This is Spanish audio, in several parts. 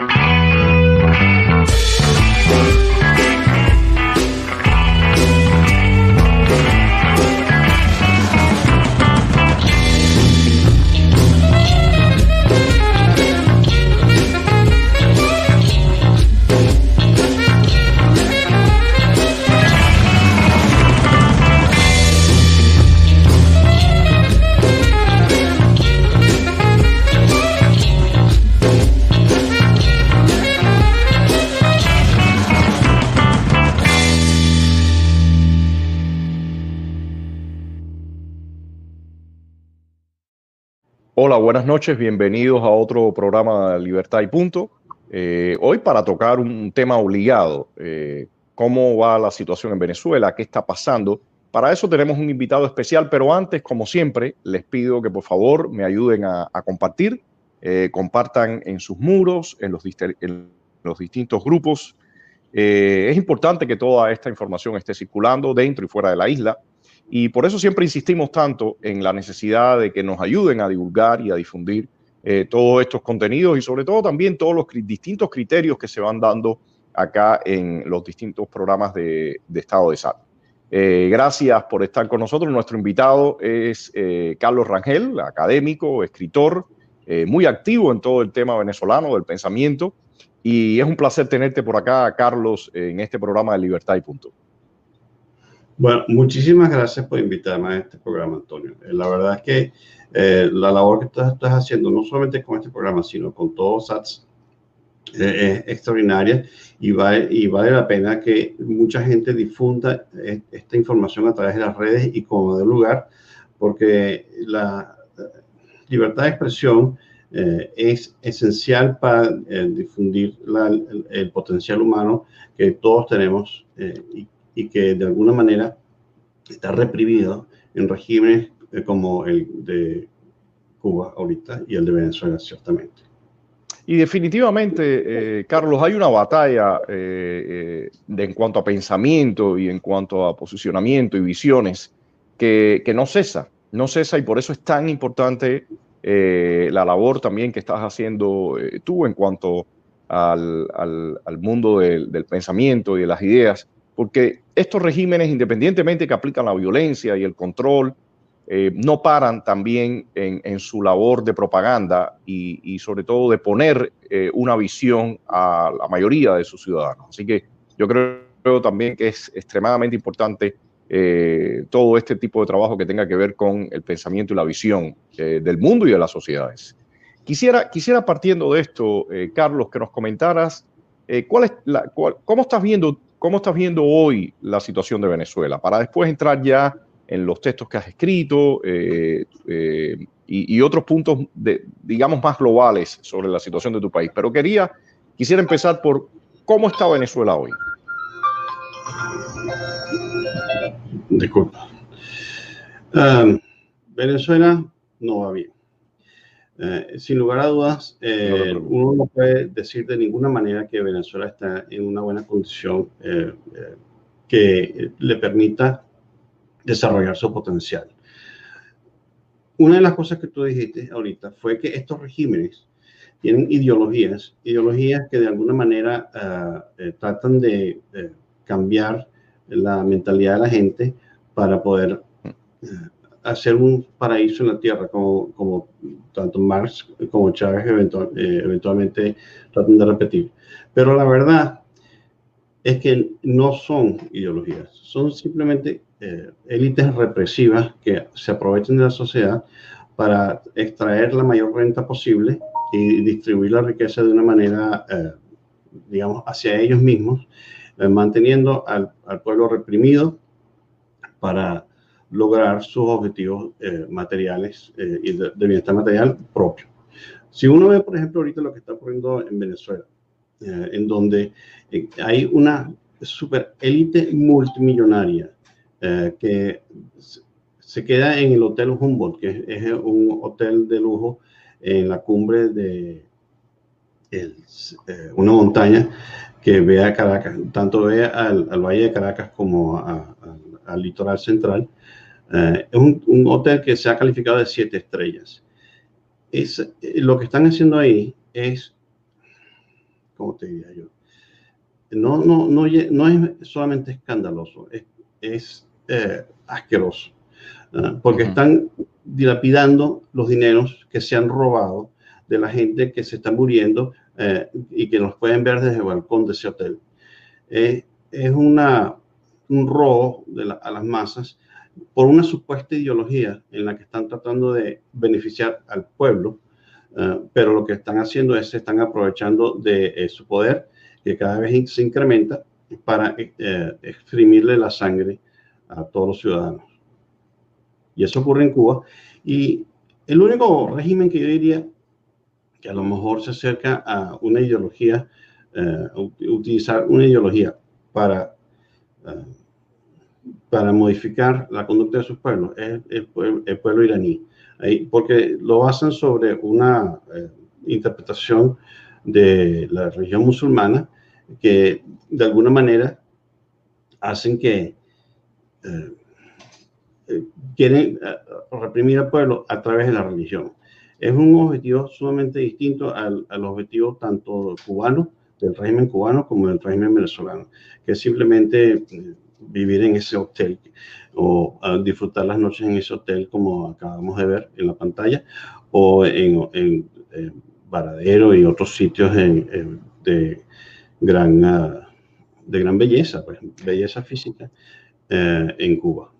you. Hola, buenas noches, bienvenidos a otro programa de Libertad y Punto. Eh, hoy para tocar un tema obligado, eh, cómo va la situación en Venezuela, qué está pasando. Para eso tenemos un invitado especial, pero antes, como siempre, les pido que por favor me ayuden a, compartir, eh, compartan en sus muros, en los, en los distintos grupos. es importante que toda esta información esté circulando dentro y fuera de la isla. Y por eso siempre insistimos tanto en la necesidad de que nos ayuden a divulgar y a difundir eh, todos estos contenidos y sobre todo también todos los distintos criterios que se van dando acá en los distintos programas de, estado de salud. Eh, gracias por estar con nosotros. Nuestro invitado es eh, Carlos Rangel, académico, escritor, muy activo en todo el tema venezolano del pensamiento. Y es un placer tenerte por acá, Carlos, en este programa de Libertad y Punto. Bueno, muchísimas gracias por invitarme a este programa, Antonio. Eh, la verdad es que eh, la labor que estás, estás, haciendo, no solamente con este programa, sino con todos SATS, eh, es extraordinaria y vale, y vale la pena que mucha gente difunda esta información a través de las redes y como de lugar, porque la libertad de expresión es esencial para difundir el, potencial humano que todos tenemos y y que de alguna manera está reprimido en regímenes eh, como el de Cuba ahorita y el de Venezuela, ciertamente. Y definitivamente, eh, Carlos, hay una batalla eh, de, en cuanto a pensamiento y en cuanto a posicionamiento y visiones que, que no cesa, no cesa y por eso es tan importante la labor también que estás haciendo tú en cuanto al, al, al mundo del, del, pensamiento y de las ideas, porque estos regímenes, independientemente que aplican la violencia y el control, eh, no paran también en, su labor de propaganda y, sobre todo de poner eh, una visión a la mayoría de sus ciudadanos. Así que yo creo, también que es extremadamente importante eh, todo este tipo de trabajo que tenga que ver con el pensamiento y la visión del mundo y de las sociedades. Quisiera, quisiera partiendo de esto, Carlos, que nos comentaras cuál es la, cómo estás viendo ¿Cómo estás viendo hoy la situación de Venezuela? Para después entrar ya en los textos que has escrito eh, eh, y, otros puntos, de, digamos, más globales sobre la situación de tu país. Pero quería, quisiera empezar por cómo está Venezuela hoy. Disculpa. Um, Venezuela no va bien. Eh, sin lugar a dudas, eh, uno no puede decir de ninguna manera que Venezuela está en una buena condición eh, que le permita desarrollar su potencial. Una de las cosas que tú dijiste ahorita fue que estos regímenes tienen ideologías, ideologías que de alguna manera tratan de cambiar la mentalidad de la gente para poder hacer un paraíso en la tierra, como, como tanto Marx como Chávez eh, eventualmente tratan de repetir. Pero la verdad es que no son ideologías, son simplemente eh, élites represivas que se aprovechan de la sociedad para extraer la mayor renta posible y distribuir la riqueza de una manera, eh, digamos, hacia ellos mismos, manteniendo al, al pueblo reprimido para lograr sus objetivos eh, materiales eh, y de, bienestar material propio. Si uno ve, por ejemplo, ahorita lo que está ocurriendo en Venezuela, eh, en donde hay una super élite multimillonaria que se queda en el Hotel Humboldt, que es, un hotel de lujo en la cumbre de una montaña que ve a Caracas, tanto ve al, Valle de Caracas como al litoral central, eh, es un, hotel que se ha calificado de siete estrellas. Es, eh, lo que están haciendo ahí es como te diría yo. No, no, no, no es solamente escandaloso, es, es eh, asqueroso, porque están dilapidando los dineros que se han robado de la gente que se está muriendo eh, y que nos pueden ver desde el balcón de ese hotel. es una, un robo de a las masas por una supuesta ideología en la que están tratando de beneficiar al pueblo, eh, pero lo que están haciendo es se están aprovechando de eh, su poder, que cada vez se incrementa, para exprimirle la sangre a todos los ciudadanos. Y eso ocurre en Cuba. Y el único régimen que yo diría que a lo mejor se acerca a una ideología, eh, utilizar una ideología para, eh, para modificar la conducta de sus pueblos, es el, pueblo, iraní, porque lo basan sobre una eh, interpretación de la religión musulmana que de alguna manera hacen que quieren reprimir al pueblo a través de la religión. Es un objetivo sumamente distinto al, al objetivo tanto cubano, del régimen cubano, como del régimen venezolano, que simplemente eh, vivir en ese hotel o disfrutar las noches en ese hotel como acabamos de ver en la pantalla, o en, en, Varadero y otros sitios de, gran, ah, de gran belleza, pues, belleza física eh, en Cuba.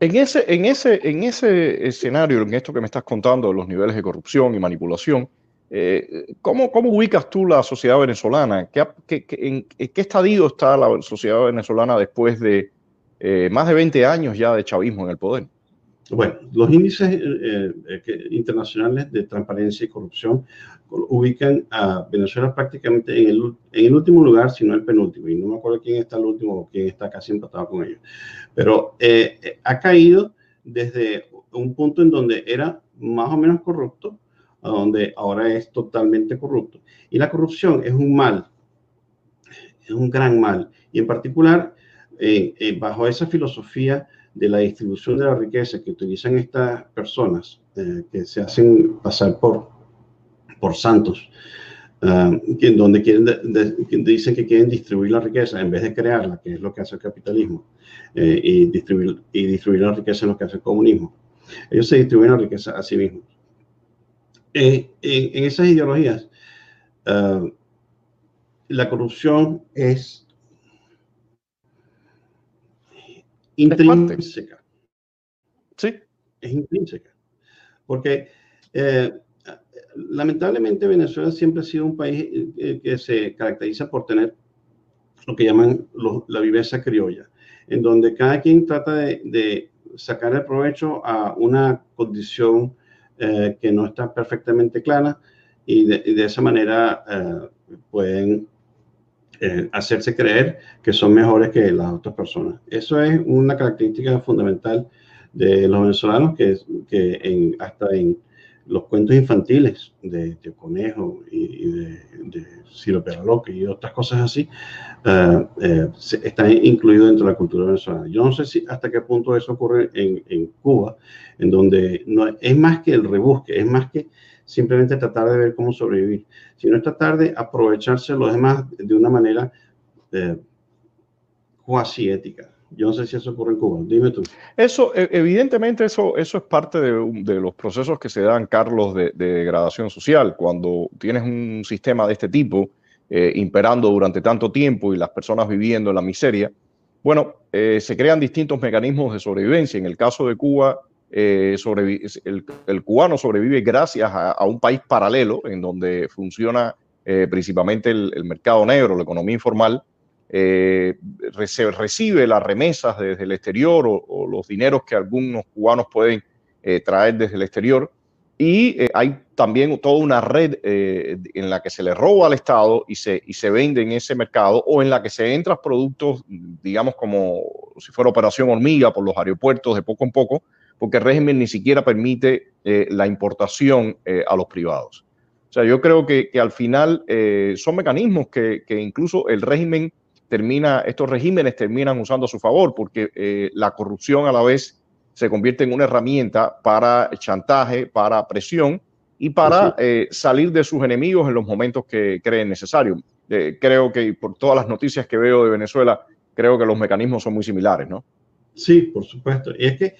En ese, en, ese, en ese escenario, en esto que me estás contando de los niveles de corrupción y manipulación, eh, ¿cómo, ¿cómo, ubicas tú la sociedad venezolana? ¿Qué, en, qué estadio está la sociedad venezolana después de eh, más de 20 años ya de chavismo en el poder? Bueno, los índices eh, internacionales de transparencia y corrupción ubican a Venezuela prácticamente en el, en el, último lugar, si no el penúltimo, y no me acuerdo quién está el último o quién está casi empatado con ellos. Pero eh, eh, ha caído desde un punto en donde era más o menos corrupto donde ahora es totalmente corrupto. Y la corrupción es un mal, es un gran mal. Y en particular, eh, bajo esa filosofía de la distribución de la riqueza que utilizan estas personas que se hacen pasar por por santos, uh, donde quieren dicen que quieren distribuir la riqueza en vez de crearla, que es lo que hace el capitalismo, eh, y, distribuir, y distribuir la riqueza es lo que hace el comunismo. Ellos se distribuyen la riqueza a sí mismos. Eh, en, esas ideologías, uh, la corrupción es intrínseca. Sí. Es intrínseca. Porque eh, lamentablemente Venezuela siempre ha sido un país eh, eh, que se caracteriza por tener lo que llaman la viveza criolla, en donde cada quien trata de, sacar el provecho a una condición eh, que no está perfectamente clara y de, esa manera pueden hacerse creer que son mejores que las otras personas. Eso es una característica fundamental de los venezolanos que, que hasta en los cuentos infantiles de, Conejo y, de, de Ciro Peraloque y otras cosas así, uh, eh, están incluidos dentro de la cultura venezolana. Yo no sé si hasta qué punto eso ocurre en, en, Cuba, en donde no es más que el rebusque, es más que simplemente tratar de ver cómo sobrevivir, sino tratar de aprovecharse los demás de una manera eh, cuasi ética. Yo no sé si eso ocurre en Cuba. Dime tú. Eso, e, evidentemente, eso, eso es parte de, los procesos que se dan, Carlos, de, degradación social. Cuando tienes un sistema de este tipo eh, imperando durante tanto tiempo y las personas viviendo en la miseria, bueno, eh, se crean distintos mecanismos de sobrevivencia. En el caso de Cuba, eh, el, cubano sobrevive gracias a, un país paralelo en donde funciona principalmente el mercado negro, la economía informal eh, recibe las remesas desde el exterior o, los dineros que algunos cubanos pueden eh, traer desde el exterior. Y eh, hay también toda una red eh, en la que se le roba al Estado y se, y se vende en ese mercado o en la que se entran productos, digamos, como si fuera operación hormiga por los aeropuertos de poco en poco, porque el régimen ni siquiera permite la importación a los privados. O sea, yo creo que, al final son mecanismos que incluso el régimen termina, estos regímenes terminan usando a su favor, porque eh, la corrupción a la vez se convierte en una herramienta para chantaje, para presión, y para eh, salir de sus enemigos en los momentos que creen necesario. Eh, creo que por todas las noticias que veo de Venezuela, creo que los mecanismos son muy similares, ¿no? Sí, por supuesto. Y es que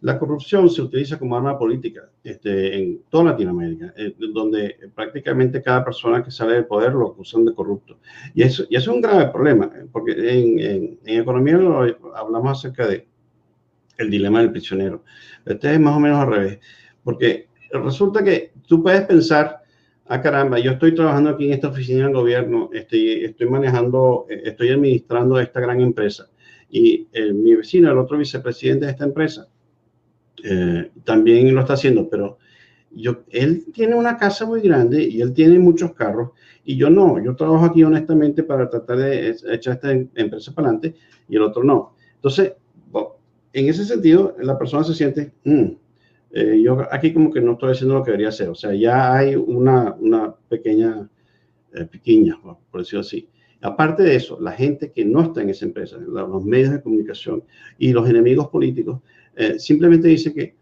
la corrupción se utiliza como arma política este, en toda Latinoamérica, eh, donde prácticamente cada persona que sale del poder lo acusan de corrupto. Y eso, y eso es un grave problema, porque en, en, en economía hablamos acerca de el dilema del prisionero. Este es más o menos al revés, porque resulta que tú puedes pensar, ah caramba, yo estoy trabajando aquí en esta oficina del gobierno, estoy, estoy manejando, estoy administrando esta gran empresa y eh, mi vecino, el otro vicepresidente de esta empresa, eh, también lo está haciendo, pero yo, él tiene una casa muy grande y él tiene muchos carros y yo no, yo trabajo aquí honestamente para tratar de echar esta em, empresa para adelante y el otro no. Entonces, en ese sentido, la persona se siente, mm, eh, yo aquí como que no estoy haciendo lo que debería hacer. O sea, ya hay una, una pequeña eh, piquiña, por decirlo así. Aparte de eso, la gente que no está en esa empresa, los medios de comunicación y los enemigos políticos, eh, simplemente dice que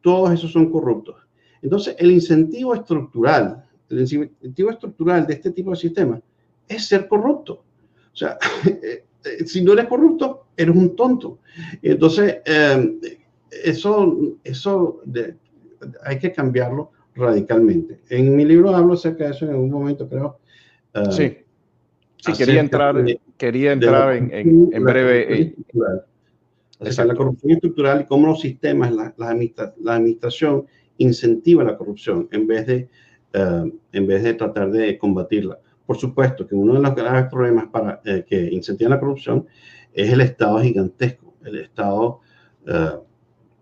todos esos son corruptos. Entonces, el incentivo estructural, el incentivo estructural de este tipo de sistemas es ser corrupto. O sea, Eh, si no eres corrupto, eres un tonto. Entonces, eso, eso hay que cambiarlo radicalmente. En mi libro hablo acerca de eso en algún momento, creo. Eh, sí. Sí, quería entrar, quería entrar en, en, breve. O la corrupción estructural y cómo los sistemas, la, la, administración incentiva la corrupción en vez de, eh, en vez de tratar de combatirla. Por supuesto que uno de los graves problemas para, eh, que incentivan la corrupción es el Estado gigantesco, el Estado, eh,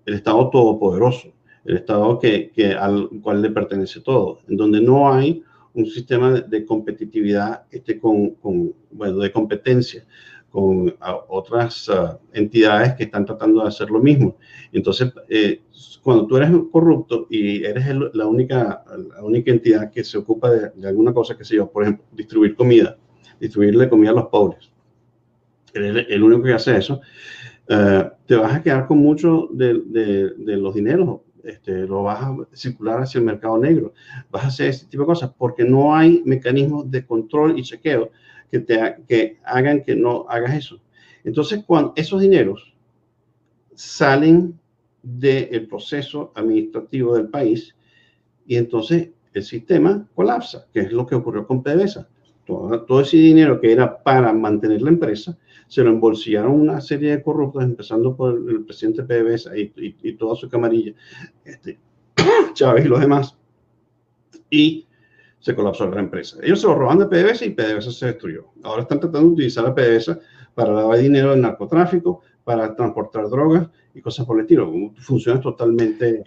el Estado todopoderoso, el Estado que, que, al cual le pertenece todo, en donde no hay un sistema de, competitividad este, con, con, bueno, de competencia con otras uh, entidades que están tratando de hacer lo mismo. Entonces, eh, cuando tú eres corrupto y eres la, única, la única entidad que se ocupa de, alguna cosa, que sé yo, por ejemplo, distribuir comida, distribuirle comida a los pobres, eres el único que hace eso, uh, te vas a quedar con mucho de, de, de los dineros este, lo vas a circular hacia el mercado negro, vas a hacer ese tipo de cosas, porque no hay mecanismos de control y chequeo que, te, que hagan que no hagas eso. Entonces, cuando esos dineros salen del proceso administrativo del país y entonces el sistema colapsa, que es lo que ocurrió con PDVSA. Todo, todo, ese dinero que era para mantener la empresa, se lo embolsillaron una serie de corruptos, empezando por el presidente PDVSA y, y, y toda su camarilla, este, Chávez y los demás. Y se colapsó la empresa. Ellos se lo roban de PDVSA y PDVSA se destruyó. Ahora están tratando de utilizar la PDVSA para lavar dinero del narcotráfico, para transportar drogas y cosas por el estilo. Funciona totalmente. Eh,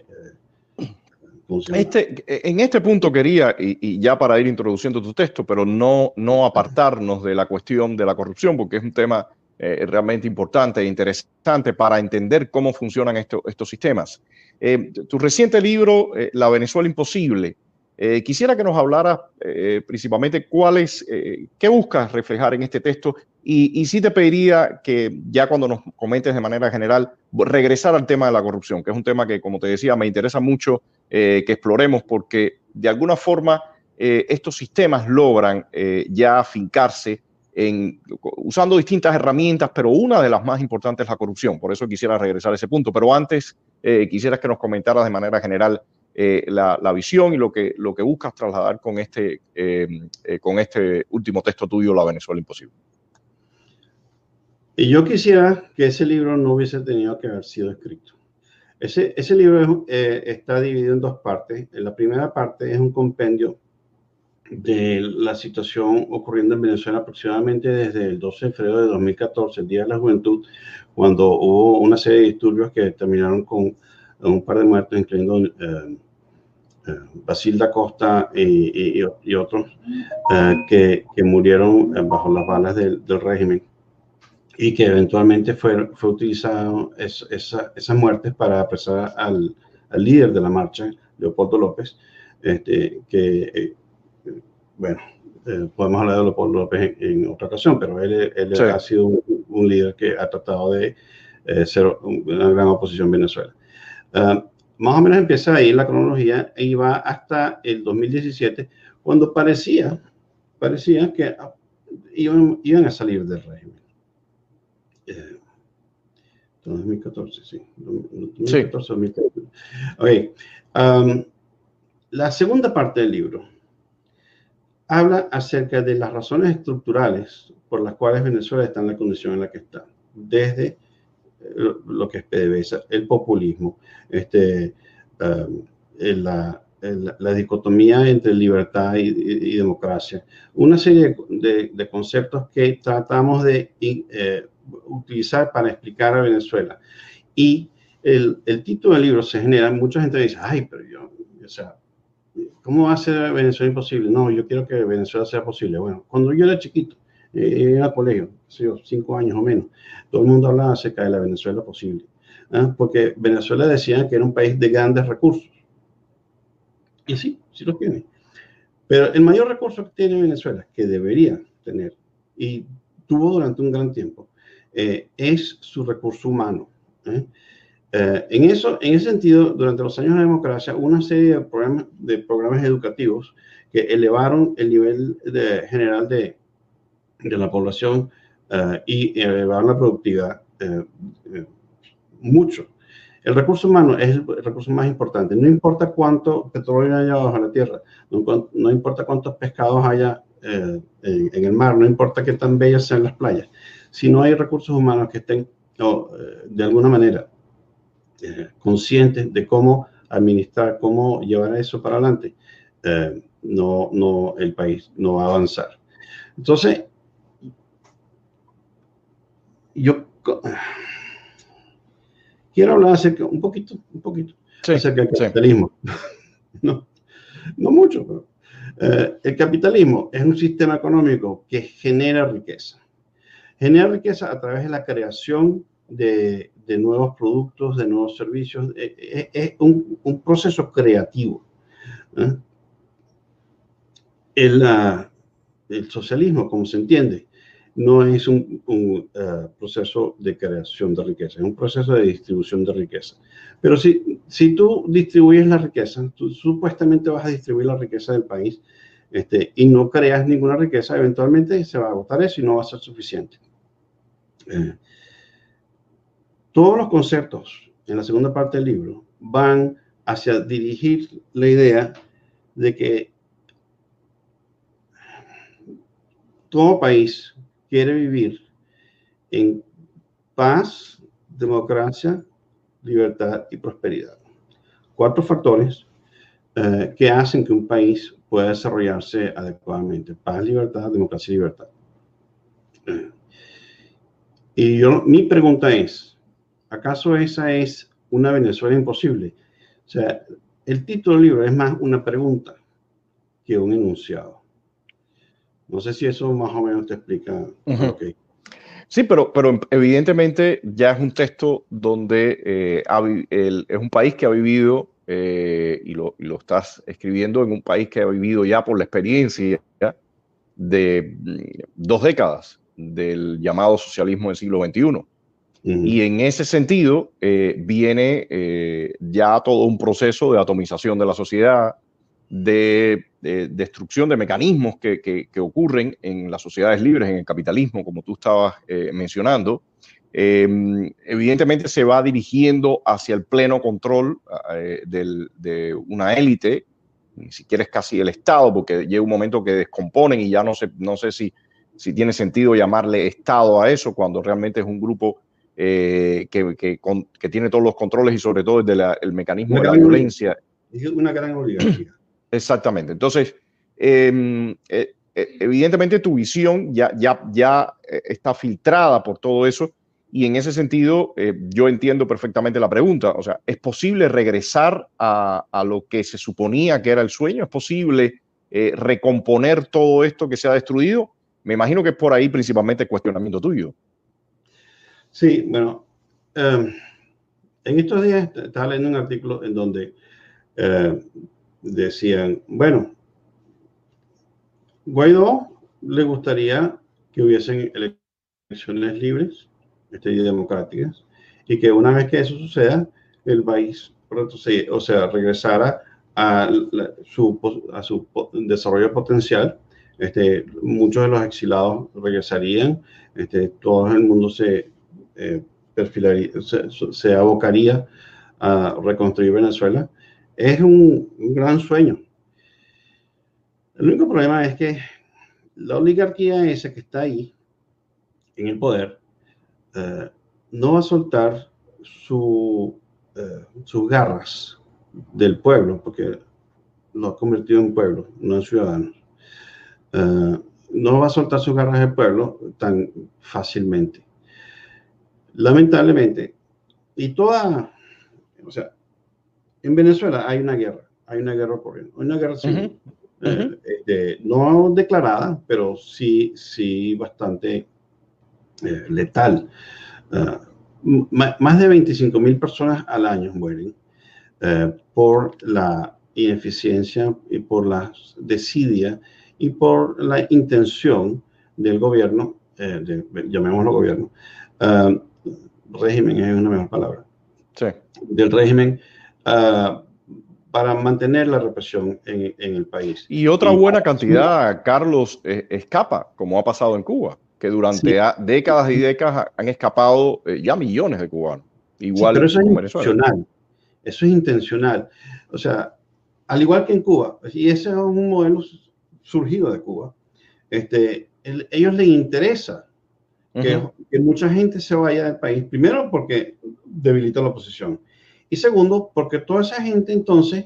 este, en este punto quería, y, ya para ir introduciendo tu texto, pero no, no apartarnos de la cuestión de la corrupción, porque es un tema eh, realmente importante e interesante para entender cómo funcionan esto, estos sistemas. Eh, tu reciente libro, La Venezuela Imposible, eh, quisiera que nos hablara eh, principalmente cuál es, eh, qué buscas reflejar en este texto y, y sí te pediría que ya cuando nos comentes de manera general, regresar al tema de la corrupción, que es un tema que, como te decía, me interesa mucho que exploremos porque de alguna forma estos sistemas logran ya afincarse en, usando distintas herramientas, pero una de las más importantes es la corrupción. Por eso quisiera regresar a ese punto. Pero antes, quisieras que nos comentaras de manera general eh, la, visión y lo que, lo que buscas trasladar con este, eh, eh, con este último texto tuyo, La Venezuela Imposible. Y yo quisiera que ese libro no hubiese tenido que haber sido escrito. Ese, ese libro está dividido en dos partes. La primera parte es un compendio de la situación ocurriendo en Venezuela aproximadamente desde el 12 de febrero de 2014, el Día de la Juventud, cuando hubo una serie de disturbios que terminaron con un par de muertos, incluyendo eh, eh, Basil da Costa y, y, otros eh, que, que, murieron bajo las balas del, del, régimen y que eventualmente fue, fue utilizado es, esa, esas muertes para apresar al, al, líder de la marcha, Leopoldo López, este, que, bueno, podemos hablar de Leopoldo López en, otra ocasión, pero él, él ha sido un, un, líder que ha tratado de ser una gran oposición en Venezuela. Ah, más o menos empieza ahí la cronología y va hasta el 2017, cuando parecía, parecía que iban, iban a salir del régimen. 2014, eh, sí. 2014, 2014. Okay. la segunda parte del libro habla acerca de las razones estructurales por las cuales Venezuela está en la condición en la que está, desde lo que es PDVSA, el populismo, este, la, la, dicotomía entre libertad y, democracia, una serie de, conceptos que tratamos de eh, utilizar para explicar a Venezuela. Y el, el, título del libro se genera, mucha gente dice, ay, pero yo, o sea, ¿cómo va a ser Venezuela imposible? No, yo quiero que Venezuela sea posible. Bueno, cuando yo era chiquito, eh, era colegio, cinco años o menos, todo el mundo hablaba acerca de la Venezuela posible, ¿ah? porque Venezuela decía que era un país de grandes recursos. Y sí, sí los tiene. Pero el mayor recurso que tiene Venezuela, que debería tener, y tuvo durante un gran tiempo, eh, es su recurso humano. ¿eh? Eh, en, eso, en ese sentido, durante los años de democracia, una serie de programas, de programas educativos que elevaron el nivel de, general de, de la población y elevaron la productividad mucho. El recurso humano es el recurso más importante. No importa cuánto petróleo haya bajo la tierra, no, importa cuántos pescados haya en, el mar, no importa qué tan bellas sean las playas si no hay recursos humanos que estén eh, de alguna manera eh, conscientes de cómo administrar, cómo llevar eso para adelante, eh, no, no, el país no va a avanzar. Entonces, yo quiero hablar acerca, un poquito, un poquito, acerca del capitalismo. no, no mucho, pero el capitalismo es un sistema económico que genera riqueza genera riqueza a través de la creación de, nuevos productos, de nuevos servicios. Eh, eh, es, un, proceso creativo. ¿eh? El, socialismo, como se entiende, no es un, proceso de creación de riqueza, es un proceso de distribución de riqueza. Pero si, si tú distribuyes la riqueza, tú supuestamente vas a distribuir la riqueza del país este, y no creas ninguna riqueza, eventualmente se va a agotar eso y no va a ser suficiente. Eh, todos los conceptos en la segunda parte del libro van hacia dirigir la idea de que todo país quiere vivir en paz, democracia, libertad y prosperidad. Cuatro factores eh, que hacen que un país pueda desarrollarse adecuadamente. Paz, libertad, democracia y libertad. Eh, y yo, mi pregunta es, ¿acaso esa es una Venezuela imposible? O sea, el título del libro es más una pregunta que un enunciado. No sé si eso más o menos te explica. Sí, pero, pero evidentemente ya es un texto donde eh, es un país que ha vivido, eh, y, lo, y, lo, estás escribiendo en un país que ha vivido ya por la experiencia de mm, dos décadas del llamado socialismo del siglo XXI. Y en ese sentido eh, viene eh, ya todo un proceso de atomización de la sociedad, de, destrucción de mecanismos que, que, ocurren en las sociedades libres, en el capitalismo, como tú estabas eh, mencionando. Em, evidentemente se va dirigiendo hacia el pleno control del, de una élite, ni siquiera es casi el Estado, porque llega un momento que descomponen y ya no sé, no sé si si tiene sentido llamarle Estado a eso, cuando realmente es un grupo eh, que, que, tiene todos los controles y sobre todo desde el mecanismo de la violencia. Es una gran oligarquía. Exactamente. Entonces, em, eh, eh, evidentemente tu visión ya, ya, ya está filtrada por todo eso y en ese sentido yo entiendo perfectamente la pregunta. O sea, ¿es posible regresar a, a lo que se suponía que era el sueño? ¿Es posible recomponer todo esto que se ha destruido? Me imagino que es por ahí principalmente el cuestionamiento tuyo. Sí, bueno, em, en estos días estaba leyendo un artículo en donde eh, decían, bueno, Guaidó le gustaría que hubiesen elecciones libres, este, y democráticas, y que una vez que eso suceda, el país o sea, regresara a, su, a su desarrollo potencial. Este, muchos de los exilados regresarían, este, todo el mundo se eh, perfilaría, se, abocaría a reconstruir Venezuela. Es un, gran sueño. El único problema es que la oligarquía esa que está ahí, en el poder, eh, no va a soltar su, eh, sus garras del pueblo, porque lo ha convertido en pueblo, no en ciudadano. Eh, no va a soltar sus garras del pueblo tan fácilmente. Lamentablemente, y toda, o sea, en Venezuela hay una guerra, hay una guerra ocurriendo, una guerra civil, este, no declarada, pero sí, sí bastante letal. Más de 25 mil personas al año mueren eh, por la ineficiencia y por la desidia y por la intención del gobierno, eh, llamémoslo gobierno, uh, régimen es una mejor palabra, sí. del régimen para mantener la represión en, el país. Y otra buena cantidad, Carlos, escapa, como ha pasado en Cuba que durante décadas y décadas han escapado eh, ya millones de cubanos. Igual pero eso es intencional. Eso es intencional. O sea, al igual que en Cuba, y ese es un modelo surgido de Cuba, este, ellos les interesa que, que, mucha gente se vaya del país, primero porque debilita la oposición, y segundo porque toda esa gente entonces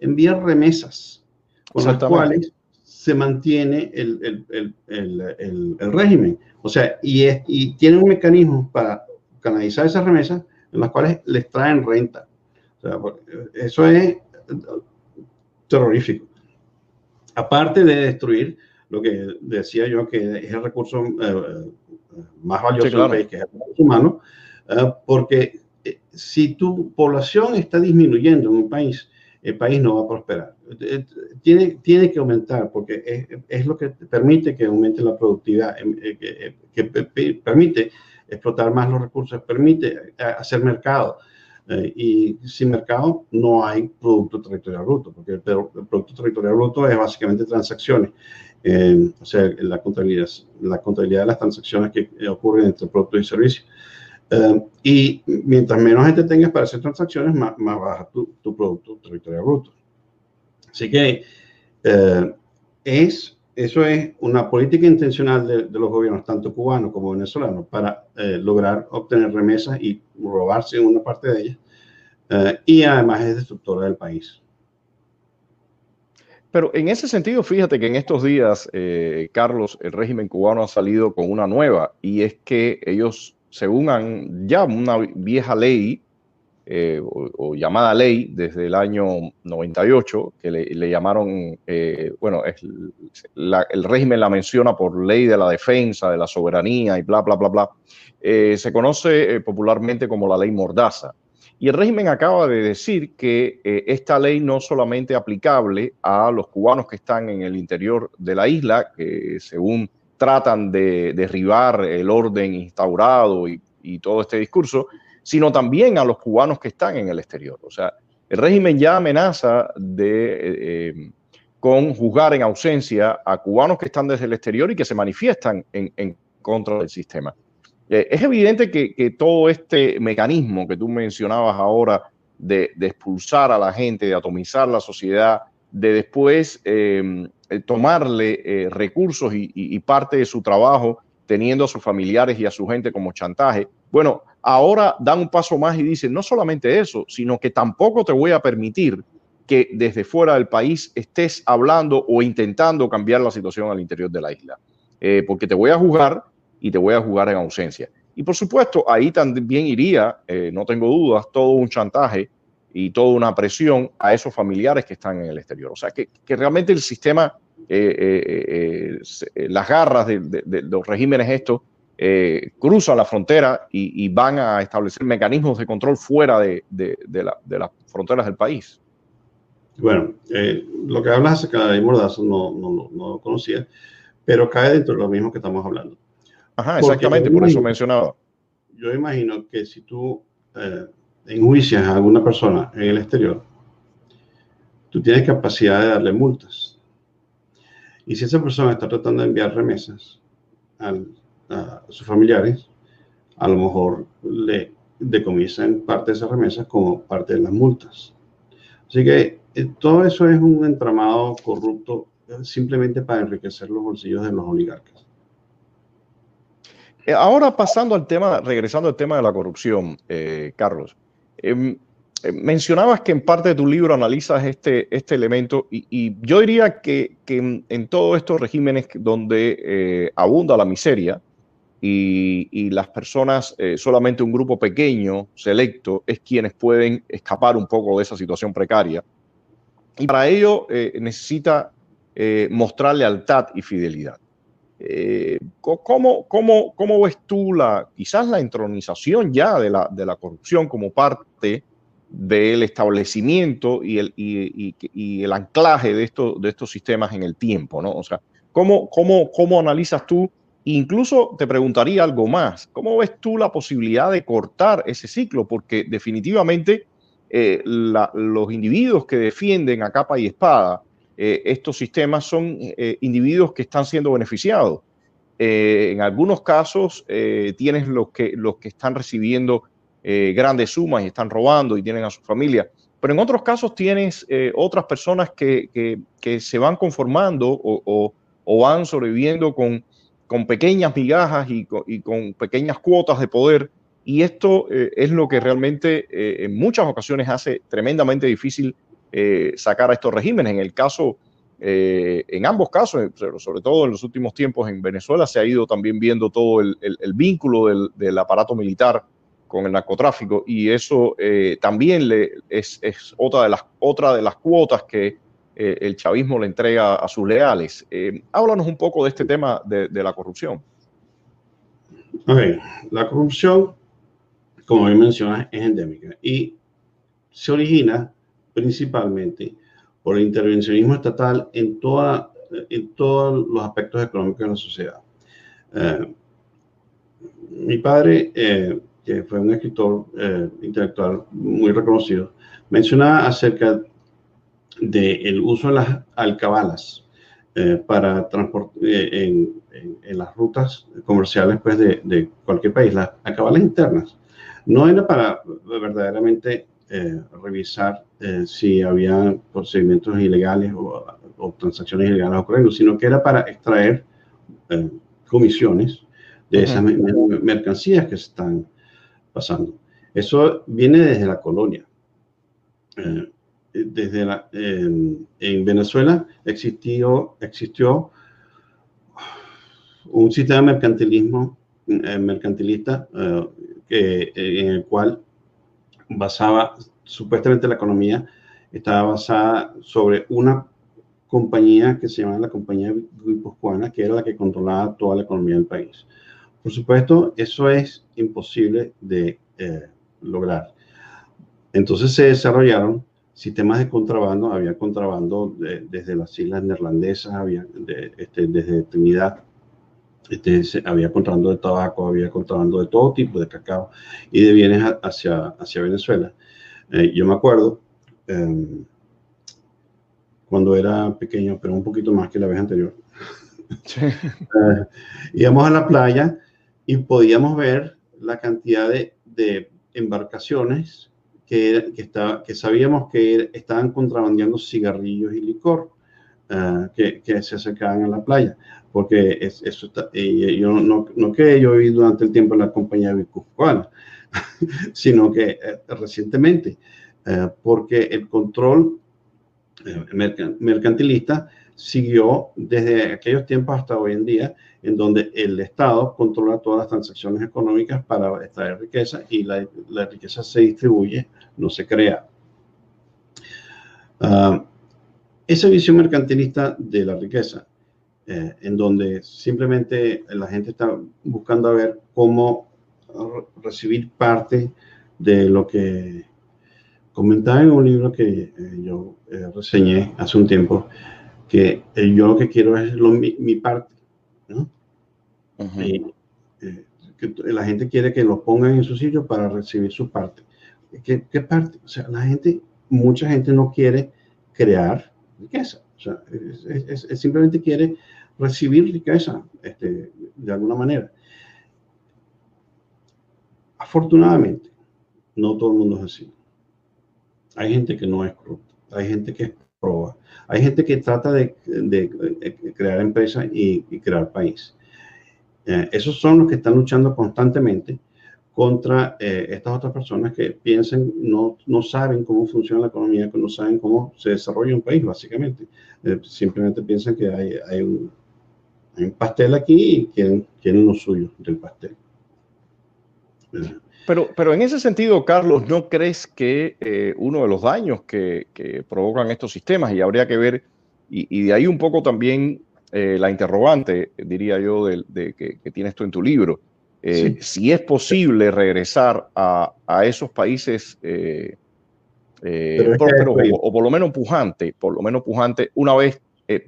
envía remesas con las cuales se mantiene el, el, el, el régimen. O sea, y, es, y tienen un mecanismo para canalizar esas remesas en las cuales les traen renta. O sea, eso es terrorífico. Aparte de destruir lo que decía yo, que es el recurso eh, más valioso del país, que es el recurso humano, eh, porque eh, si tu población está disminuyendo en un país, el país no va a prosperar. Eh, tiene, tiene que aumentar porque es, es lo que permite que aumente la productividad, em, eh, que, eh, que, permite explotar más los recursos, permite hacer mercado. y sin mercado no hay Producto Territorial Bruto, porque el, Producto Territorial Bruto es básicamente transacciones. o sea, la contabilidad, la contabilidad de las transacciones que ocurren entre productos y servicios. Eh, y mientras menos gente tengas para hacer transacciones, más, más baja tu, tu, Producto Territorial Bruto. Así que eh, es, eso es una política intencional de, de, los gobiernos, tanto cubanos como venezolanos, para eh, lograr obtener remesas y robarse una parte de ellas. y además es destructora del país. Pero en ese sentido, fíjate que en estos días, Carlos, el régimen cubano ha salido con una nueva y es que ellos según han, ya una vieja ley eh, o, llamada ley desde el año 98, que le, llamaron, eh, bueno, es el régimen la menciona por ley de la defensa, de la soberanía y bla, bla, bla, bla. Eh, se conoce popularmente como la ley Mordaza. Y el régimen acaba de decir que esta ley no solamente aplicable a los cubanos que están en el interior de la isla, que según tratan de derribar el orden instaurado y, todo este discurso, sino también a los cubanos que están en el exterior. O sea, el régimen ya amenaza de, eh, eh, con juzgar en ausencia a cubanos que están desde el exterior y que se manifiestan en, contra del sistema. Eh, es evidente que, todo este mecanismo que tú mencionabas ahora de, expulsar a la gente, de atomizar la sociedad, de después eh, tomarle eh, recursos y, parte de su trabajo teniendo a sus familiares y a su gente como chantaje. Bueno, ahora dan un paso más y dicen, no solamente eso, sino que tampoco te voy a permitir que desde fuera del país estés hablando o intentando cambiar la situación al interior de la isla, porque te voy a juzgar y te voy a jugar en ausencia. Y por supuesto, ahí también iría, no tengo dudas, todo un chantaje y toda una presión a esos familiares que están en el exterior. O sea, que, que realmente el sistema, eh, eh, eh, las garras de, de, los regímenes estos, cruzan la frontera y, y, van a establecer mecanismos de control fuera de, la, las fronteras del país. Bueno, lo que hablas acerca de Mordazo no, no, no, lo conocía, pero cae dentro de lo mismo que estamos hablando. Ajá, exactamente, por eso mencionaba. Yo imagino que si tú enjuicias a alguna persona en el exterior, tú tienes capacidad de darle multas. Y si esa persona está tratando de enviar remesas a sus familiares, a lo mejor le decomisan parte de esas remesas como parte de las multas. Así que eh, todo eso es un entramado corrupto eh, simplemente para enriquecer los bolsillos de los oligarcas. Eh, ahora pasando al tema, regresando al tema de la corrupción, Carlos, em, mencionabas que en parte de tu libro analizas este, este elemento y, yo diría que, que en, todos estos regímenes donde abunda la miseria, y, las personas, eh, solamente un grupo pequeño, selecto, es quienes pueden escapar un poco de esa situación precaria. Y para ello eh, necesita eh, mostrar lealtad y fidelidad. ¿Cómo, cómo, cómo, ves tú la, quizás la entronización ya de la, de la corrupción como parte del establecimiento y el, y, y, el anclaje de, esto, de estos sistemas en el tiempo? ¿no? O sea, ¿cómo, cómo, cómo analizas tú Incluso te preguntaría algo más. ¿Cómo ves tú la posibilidad de cortar ese ciclo? Porque definitivamente eh, los individuos que defienden a capa y espada eh, estos sistemas son eh, individuos que están siendo beneficiados. en algunos casos tienes los que, los que están recibiendo grandes sumas y están robando y tienen a su familia. Pero en otros casos tienes otras personas que, que, se van conformando o, o van sobreviviendo con con pequeñas migajas y con, pequeñas cuotas de poder. Y esto eh, es lo que realmente eh, en muchas ocasiones hace tremendamente difícil eh, sacar a estos regímenes. En el caso, en ambos casos, sobre todo en los últimos tiempos en Venezuela, se ha ido también viendo todo el, vínculo del, aparato militar con el narcotráfico y eso también le, es, otra, de las, otra de las cuotas que eh, el chavismo le entrega a sus leales. Eh, háblanos un poco de este tema de, la corrupción. La corrupción, como bien mencionas, es endémica y se origina principalmente por el intervencionismo estatal en, toda, todos los aspectos económicos de la sociedad. Eh, mi padre, que fue un escritor intelectual muy reconocido, mencionaba acerca del uso de las alcabalas eh, para transporte eh, en, las rutas comerciales pues, de, cualquier país, las alcabalas internas, no era para verdaderamente eh, revisar si había procedimientos ilegales o, transacciones ilegales ocurriendo, sino que era para extraer comisiones de esas mercancías que se están pasando. Eso viene desde la colonia desde la, en Venezuela existió, existió un sistema de mercantilismo eh, mercantilista eh, en el cual basaba supuestamente la economía estaba basada sobre una compañía que se llamaba la compañía guipuzcoana, que era la que controlaba toda la economía del país. Por supuesto, eso es imposible de eh, lograr. Entonces se desarrollaron sistemas de contrabando, había contrabando desde las islas neerlandesas, había este, desde Trinidad, este, había contrabando de tabaco, había contrabando de todo tipo de cacao y de bienes hacia, hacia Venezuela. Eh, yo me acuerdo em, cuando era pequeño, pero un poquito más que la vez anterior. Eh, íbamos a la playa y podíamos ver la cantidad de, de embarcaciones que, estaba, que sabíamos que estaban contrabandeando cigarrillos y licor ah, que, que, se acercaban a la playa. Porque eso está, yo no, no que yo viví durante el tiempo en la compañía guipuzcoana, sino que eh, recientemente, eh, porque el control eh, mercantilista siguió desde aquellos tiempos hasta hoy en día en donde el Estado controla todas las transacciones económicas para extraer riqueza y la, riqueza se distribuye, no se crea. Ah, esa visión mercantilista de la riqueza, eh, en donde simplemente la gente está buscando a ver cómo recibir parte de lo que comentaba en un libro que eh, yo eh, reseñé hace un tiempo, que yo lo que quiero es mi, parte, ¿no? y, eh, que la gente quiere que lo pongan en su sitio para recibir su parte. ¿qué, parte? O sea, la gente, mucha gente no quiere crear riqueza. O sea, simplemente quiere recibir riqueza este, de alguna manera. Afortunadamente, no todo el mundo es así. Hay gente que no es corrupta, hay gente que es proba, hay gente que trata de, crear empresas y, crear país. Eh, esos son los que están luchando constantemente contra eh, estas otras personas que piensan, no, no saben cómo funciona la economía, que no saben cómo se desarrolla un país, básicamente. Eh, simplemente piensan que hay, hay, un, un, pastel aquí y quieren, quieren lo suyo del pastel. Pero, pero en ese sentido, Carlos, ¿no crees que eh, uno de los daños que, que, provocan estos sistemas, y habría que ver, y, de ahí un poco también eh, la interrogante, diría yo, de, que, tienes tú en tu libro, eh, si es posible regresar a, a esos países, o, por lo menos pujante, por lo menos pujante, una vez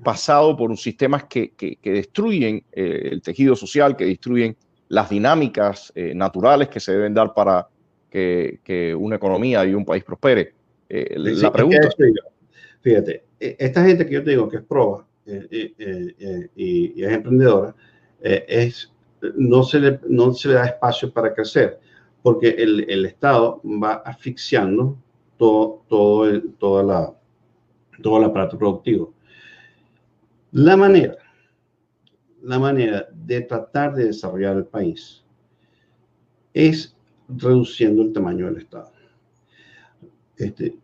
pasado por sistemas que, que destruyen el tejido social, que destruyen las dinámicas eh, naturales que se deben dar para que, que, una economía y un país prospere. Eh, la pregunta. fíjate, e, esta gente que yo te digo que es proba eh, y, es emprendedora, es, no, se le, no se le da espacio para crecer, porque el, el Estado va asfixiando todo, todo, el, toda la, todo el aparato productivo. La manera la manera de tratar de desarrollar el país es reduciendo el tamaño del Estado. Este,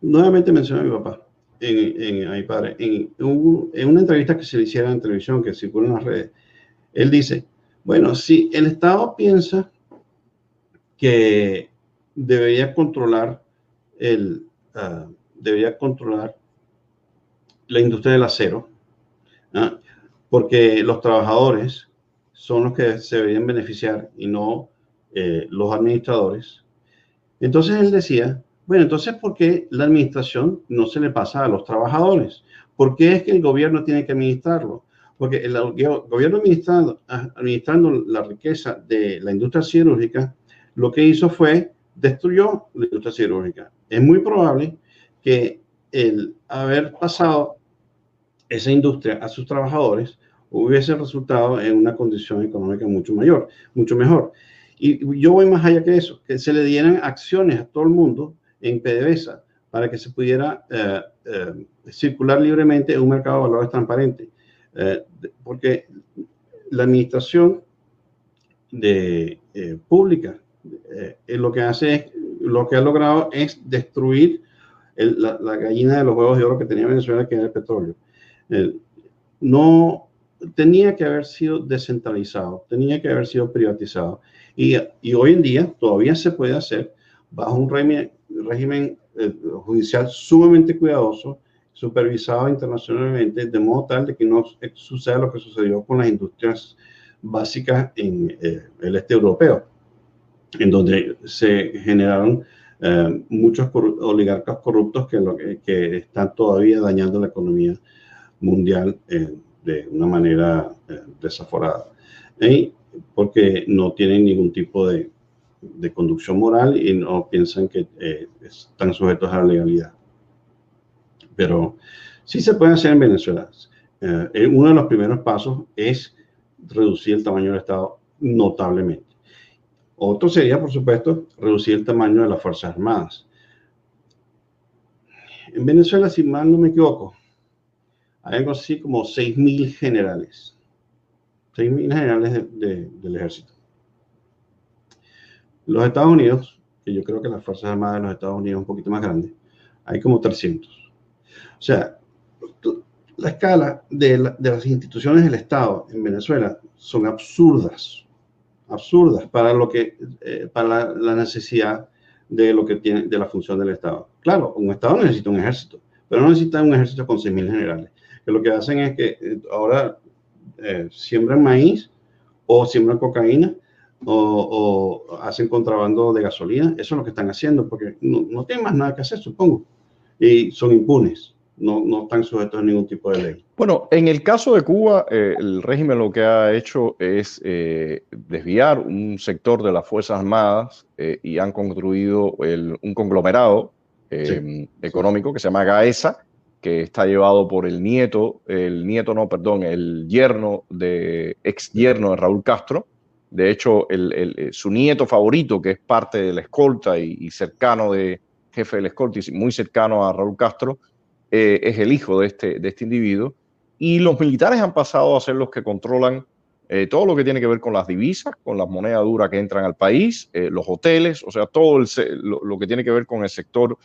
nuevamente mencioné a mi papá, en, a mi padre, en, en, una entrevista que se le hiciera en televisión, que circula en las redes, él dice, bueno, si el Estado piensa que debería controlar el, uh, debería controlar la industria del acero, ¿ah? porque los trabajadores son los que se deberían beneficiar y no eh, los administradores. Entonces él decía, bueno, entonces, ¿por qué la administración no se le pasa a los trabajadores? ¿Por qué es que el gobierno tiene que administrarlo? Porque el gobierno administrando, administrando la riqueza de la industria cirúrgica, lo que hizo fue destruyó la industria cirúrgica. Es muy probable que el haber pasado esa industria a sus trabajadores hubiese resultado en una condición económica mucho mayor, mucho mejor. Y yo voy más allá que eso, que se le dieran acciones a todo el mundo en PDVSA para que se pudiera eh, eh, circular libremente en un mercado de valores transparente. Eh, porque la administración de, pública lo que hace es, lo que ha logrado es destruir la, la, gallina de los huevos de oro que tenía Venezuela, que era el petróleo. Eh, no tenía que haber sido descentralizado, tenía que haber sido privatizado. Y, hoy en día todavía se puede hacer bajo un régimen, eh, judicial sumamente cuidadoso, supervisado internacionalmente, de modo tal de que no suceda lo que sucedió con las industrias básicas en eh, el este europeo, en donde se generaron muchos oligarcas corruptos que están todavía dañando la economía mundial eh, de una manera eh, desaforada. porque no tienen ningún tipo de, de, conducción moral y no piensan que eh, están sujetos a la legalidad. Pero sí se puede hacer en Venezuela. uno de los primeros pasos es reducir el tamaño del Estado notablemente. Otro sería, por supuesto, reducir el tamaño de las Fuerzas Armadas. En Venezuela, si mal no me equivoco, hay algo así como 6.000 generales. 6.000 generales del ejército. Los Estados Unidos, que yo creo que las Fuerzas Armadas de los Estados Unidos es un poquito más grande, hay como 300. O sea, la escala de, las instituciones del Estado en Venezuela son absurdas, absurdas para lo que, eh, para la, necesidad de lo que tiene, de la función del Estado. Claro, un Estado necesita un ejército, pero no necesita un ejército con 6.000 generales que lo que hacen es que eh, ahora eh, siembran maíz o siembran cocaína o, hacen contrabando de gasolina. Eso es lo que están haciendo porque no, tienen más nada que hacer, supongo. Y son impunes. no, no están sujetos a ningún tipo de ley. Bueno, en el caso de Cuba, eh, el régimen lo que ha hecho es eh, desviar un sector de las Fuerzas Armadas eh, y han construido un conglomerado económico que se llama GAESA, que está llevado por el nieto, el nieto no, perdón, el yerno de, ex yerno de Raúl Castro. De hecho, el, su nieto favorito, que es parte de la escolta y, y cercano de jefe de la escolta y muy cercano a Raúl Castro, eh, es el hijo de este, de este individuo. Y los militares han pasado a ser los que controlan eh, todo lo que tiene que ver con las divisas, con las monedas duras que entran al país, eh, los hoteles, o sea, todo lo, que tiene que ver con el sector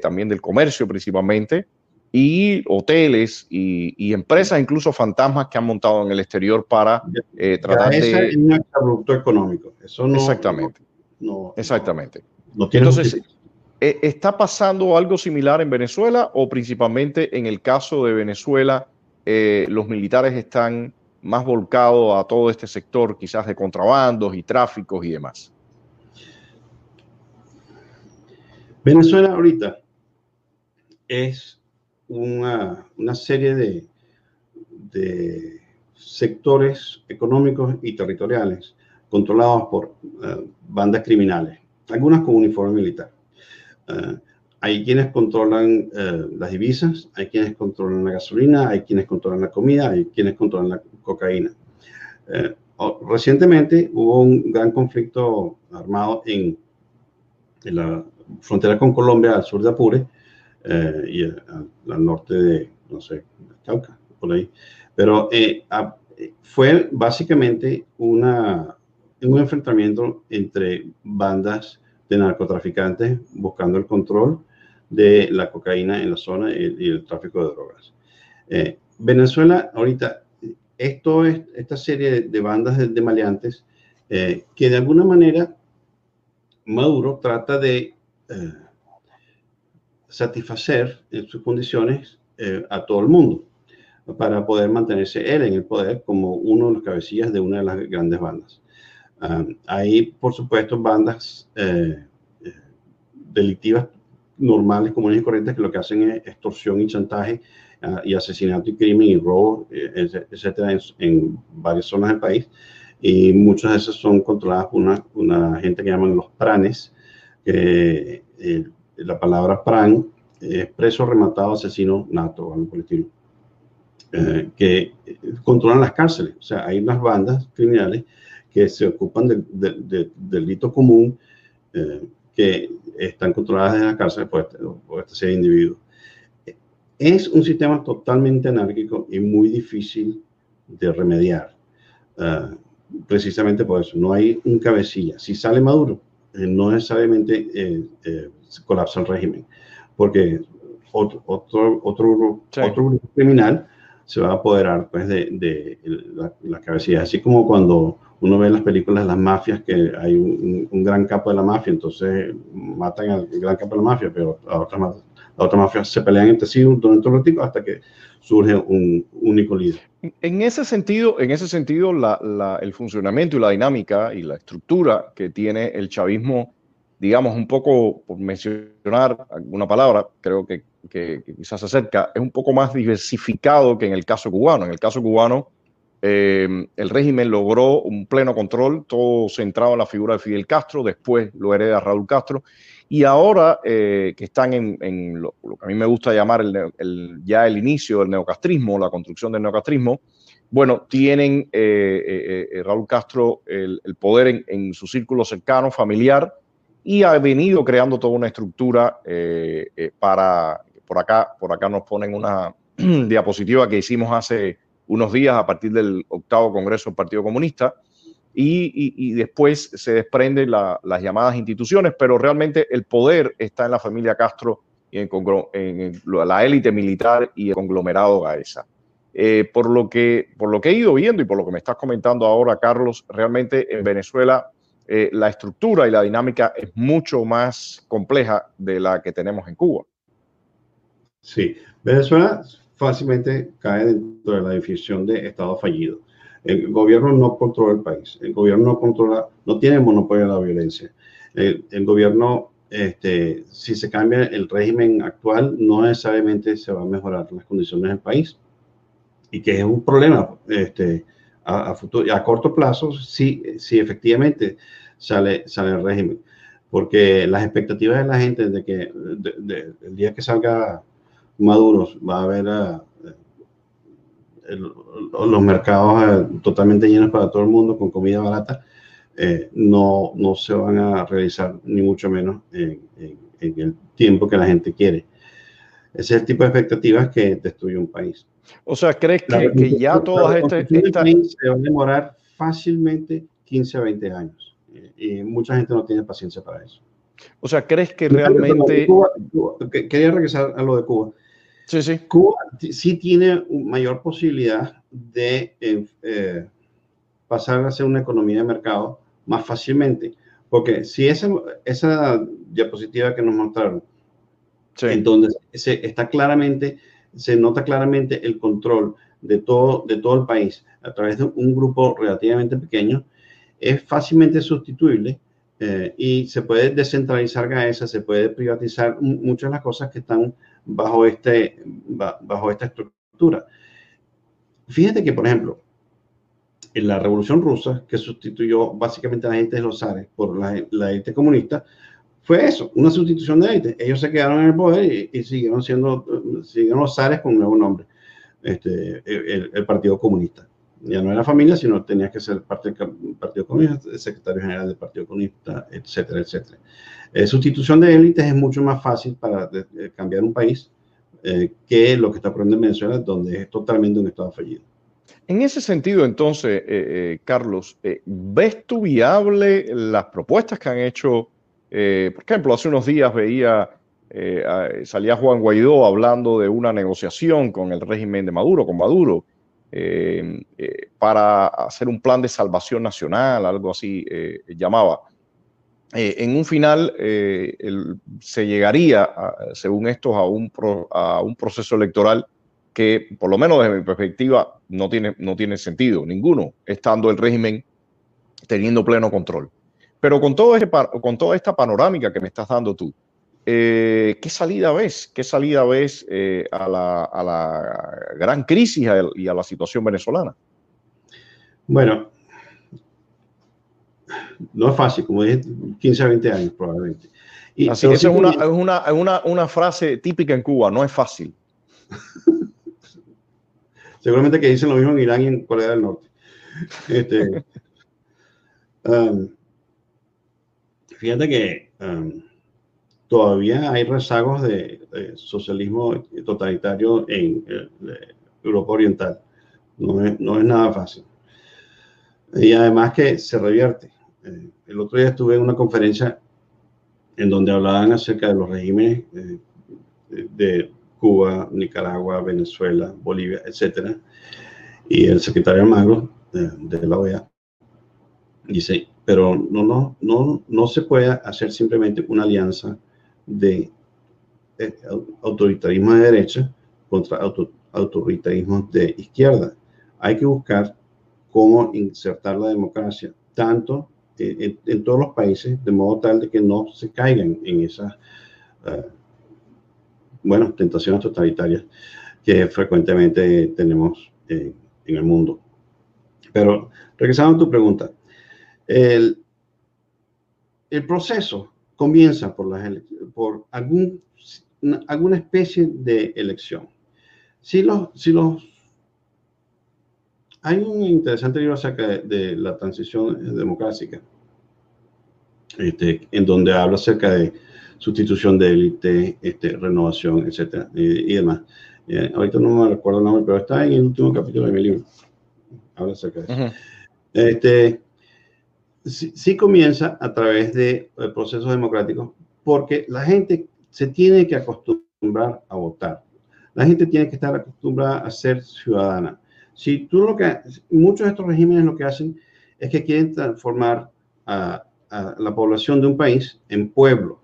también del comercio principalmente, y hoteles y, empresas, incluso fantasmas que han montado en el exterior para tratar de... Es un producto económico. Eso no, exactamente. No, exactamente. No, tiene Entonces, eh, ¿Está pasando algo similar en Venezuela o principalmente en el caso de Venezuela eh, los militares están más volcados a todo este sector quizás de contrabandos y tráficos y demás? Venezuela ahorita es una, serie de, de, sectores económicos y territoriales controlados por eh, bandas criminales, algunas con uniforme militar. Eh, hay quienes controlan eh, las divisas, hay quienes controlan la gasolina, hay quienes controlan la comida, hay quienes controlan la cocaína. Recientemente hubo un gran conflicto armado en, la frontera con Colombia, al sur de Apure, y al, norte de, no sé, Cauca, por ahí. Pero fue básicamente una, un enfrentamiento entre bandas de narcotraficantes buscando el control de la cocaína en la zona y, el tráfico de drogas. Eh, Venezuela, ahorita, esto es esta serie de, bandas de, maleantes eh, que de alguna manera Maduro trata de eh, satisfacer en sus condiciones a todo el mundo para poder mantenerse él en el poder como uno de los cabecillas de una de las grandes bandas. Ah, hay, por supuesto, bandas eh, eh, delictivas normales, comunes y corrientes que lo que hacen es extorsión y chantaje ah, y asesinato y crimen y robo, eh, etcétera, en, varias zonas del país. Y muchas de esas son controladas por una, una gente que llaman los pranes, que la palabra pran es preso, rematado, asesino, nato, algo el estilo. que controlan las cárceles. O sea, hay unas bandas criminales que se ocupan del, del, delito común eh, que están controladas desde la cárcel por este, por este serie de individuos. Es un sistema totalmente anárquico y muy difícil de remediar. Eh, precisamente por eso, no hay un cabecilla. Si sale Maduro, eh, no necesariamente colapsa el régimen, porque otro, otro, otro, otro grupo criminal se va a apoderar pues, de, de la, la, cabecilla. Así como cuando uno ve en las películas las mafias que hay un, gran capo de la mafia, entonces matan al gran capo de la mafia, pero a otras, a otras mafias se pelean entre sí durante un ratito hasta que surge un único líder. En ese sentido, en ese sentido la, la, el funcionamiento y la dinámica y la estructura que tiene el chavismo, digamos, un poco, por mencionar alguna palabra, creo que, que, que quizás se acerca, es un poco más diversificado que en el caso cubano. En el caso cubano, eh, el régimen logró un pleno control, todo centrado en la figura de Fidel Castro, después lo hereda Raúl Castro, y ahora eh, que están en, lo, que a mí me gusta llamar ya el inicio del neocastrismo, la construcción del neocastrismo, bueno, tienen eh, Raúl Castro el, poder en, su círculo cercano, familiar, y ha venido creando toda una estructura para, por acá, por acá nos ponen una diapositiva que hicimos hace unos días a partir del octavo Congreso del Partido Comunista y, después se desprenden las llamadas instituciones, pero realmente el poder está en la familia Castro y en, la élite militar y el conglomerado Gaesa. Eh, por, lo que, por lo que he ido viendo y por lo que me estás comentando ahora, Carlos, realmente en Venezuela eh, la estructura y la dinámica es mucho más compleja de la que tenemos en Cuba. Sí, Venezuela fácilmente cae dentro de la definición de Estado fallido. El gobierno no controla el país, el gobierno no controla, no tiene monopolio de la violencia. El, gobierno este, si se cambia el régimen actual, no necesariamente se va a mejorar las condiciones del país. Y que es un problema este, a, futuro, a corto plazo, si, si efectivamente sale, sale el régimen. Porque las expectativas de la gente de que el día que salga Maduro va a haber a, los mercados eh, totalmente llenos para todo el mundo con comida barata, eh, no, no se van a realizar ni mucho menos en, el tiempo que la gente quiere. Ese es el tipo de expectativas que destruye un país. O sea, ¿crees que, ya todas estas... Esta... Se va a demorar fácilmente 15 a 20 años. Eh, y mucha gente no tiene paciencia para eso. O sea, ¿crees que realmente... quería regresar a lo de Cuba. Sí, sí. Cuba sí tiene mayor posibilidad de eh, pasar a ser una economía de mercado más fácilmente. Porque si esa, esa diapositiva que nos mostraron, entonces se, está claramente, se nota claramente el control de todo, de todo el país a través de un grupo relativamente pequeño, es fácilmente sustituible eh, y se puede descentralizar Gaesa, se puede privatizar muchas de las cosas que están bajo, este, bajo esta estructura. Fíjate que, por ejemplo, en la Revolución Rusa, que sustituyó básicamente a la gente de los zares por la, la comunista, fue eso, una sustitución de élite. Ellos se quedaron en el poder y, siguieron siendo, siguieron los zares con un nuevo nombre, este, el, Partido Comunista. Ya no era familia, sino tenía que ser parte del Partido Comunista, el secretario general del Partido Comunista, etcétera, etcétera. Eh, sustitución de élites es mucho más fácil para cambiar un país eh, que lo que está ocurriendo en Venezuela, donde es totalmente un estado fallido. En ese sentido, entonces, eh, Carlos, ¿ves tú viable las propuestas que han hecho? por ejemplo, hace unos días veía, salía Juan Guaidó hablando de una negociación con el régimen de Maduro, con Maduro, para hacer un plan de salvación nacional, algo así llamaba. Eh, en un final eh, se llegaría, según estos, a un, proceso electoral que, por lo menos desde mi perspectiva, no tiene, no tiene sentido ninguno, estando el régimen teniendo pleno control. Pero con, todo este, con toda esta panorámica que me estás dando tú, eh, ¿qué salida ves? ¿Qué salida ves a, la, gran crisis y a la situación venezolana? Bueno, no es fácil, como dije, 15 a 20 años probablemente. Y, Así que esa es, una, es, una, una, una, frase típica en Cuba, no es fácil. Seguramente que dicen lo mismo en Irán y en Corea del Norte. Este, um, fíjate que um, todavía hay rezagos de, socialismo totalitario en eh, Europa Oriental. No es, no es nada fácil. Y además que se revierte. Eh, el otro día estuve en una conferencia en donde hablaban acerca de los regímenes eh, de Cuba, Nicaragua, Venezuela, Bolivia, etcétera. Y el secretario Magro de, la OEA dice, pero no, no, no, no se puede hacer simplemente una alianza de, autoritarismo de derecha contra autoritarismo de izquierda. Hay que buscar cómo insertar la democracia, tanto en, todos los países, de modo tal de que no se caigan en esas, uh, bueno, tentaciones totalitarias que frecuentemente tenemos en el mundo. Pero regresando a tu pregunta, el, el proceso comienza por, las por algún, alguna especie de elección. Si los, si los hay un interesante libro acerca de, la transición democrática, este, en donde habla acerca de sustitución de élite, este, renovación, etcétera, y, demás. Eh, ahorita no me recuerdo el nombre, pero está en el último capítulo de mi libro. Habla acerca de eso. este, sí, comienza a través de eh, procesos democráticos, porque la gente se tiene que acostumbrar a votar. La gente tiene que estar acostumbrada a ser ciudadana. Si tú lo que, muchos de estos regímenes lo que hacen es que quieren transformar a, la población de un país en pueblo.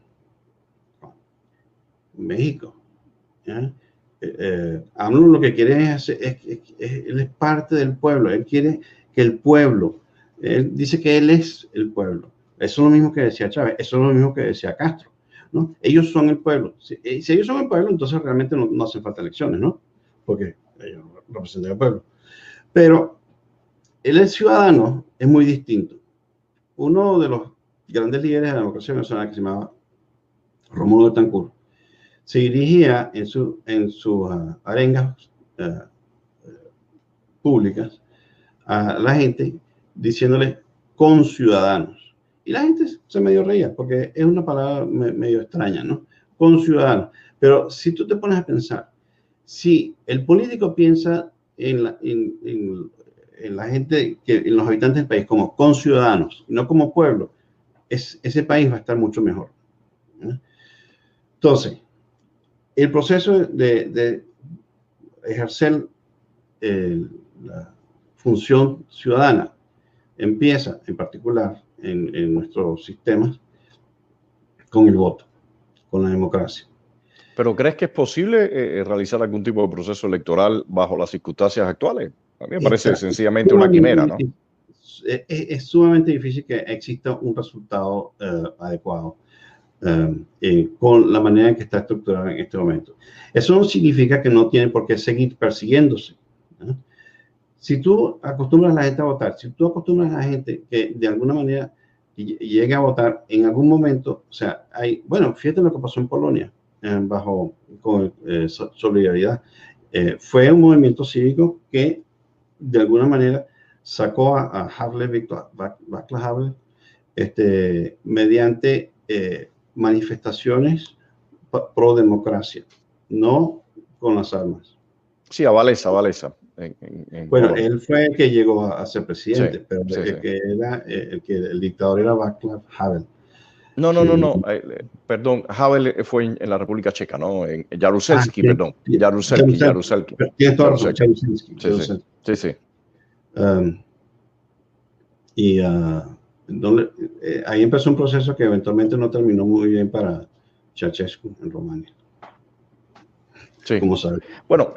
México. Eh, eh, lo que quiere es, es, él es parte del pueblo, él quiere que el pueblo, él dice que él es el pueblo. Eso es lo mismo que decía Chávez, eso es lo mismo que decía Castro. ¿no? Ellos son el pueblo. Si, eh, ellos son el pueblo, entonces realmente no, no hacen falta elecciones, ¿no? Porque ellos representan al pueblo. Pero el ciudadano es muy distinto. Uno de los grandes líderes de la democracia nacional que se llamaba Romulo Betancourt se dirigía en, su, en sus uh, arengas uh, públicas a la gente diciéndole con ciudadanos. Y la gente se medio reía porque es una palabra medio extraña, ¿no? Con ciudadanos. Pero si tú te pones a pensar, si el político piensa en la, en, la gente, que, en los habitantes del país como con ciudadanos, no como pueblo, es, ese país va a estar mucho mejor. Entonces, el proceso de, de ejercer el, la función ciudadana empieza en particular en, en nuestros sistemas con el voto, con la democracia. ¿Pero crees que es posible eh, eh realizar algún tipo de proceso electoral bajo las circunstancias actuales? A mí me parece Exacto. sencillamente una quimera, ¿no? Es, es, sumamente difícil que exista un resultado uh, adecuado uh, eh, con la manera en que está estructurada en este momento. Eso no significa que no tienen por qué seguir persiguiéndose. ¿no? Si tú acostumbras a la gente a votar, si tú acostumbras a la gente que de alguna manera llegue a votar en algún momento, o sea, hay, bueno, fíjate lo que pasó en Polonia, eh, bajo con, eh, solidaridad. Eh, fue un movimiento cívico que de alguna manera sacó a, a Havel, Víctor Václav Havel, este, mediante eh, manifestaciones pro democracia, no con las armas. Sí, a Valesa, a Valesa. En, en, en bueno, Colombia. él fue el que llegó a, a ser presidente, sí, pero sí, el, sí. Que era, eh, el, que el dictador era Václav Havel. No, no, no, no, eh, perdón, Havel fue en, en, la República Checa, ¿no? En Jaruzelski, ah, perdón. Jaruzelski, Jaruzelski. Sí. sí, sí. Um, y uh, donde, eh, ahí empezó un proceso que eventualmente no terminó muy bien para Ceausescu en Rumania. Sí. Como sabe. Bueno,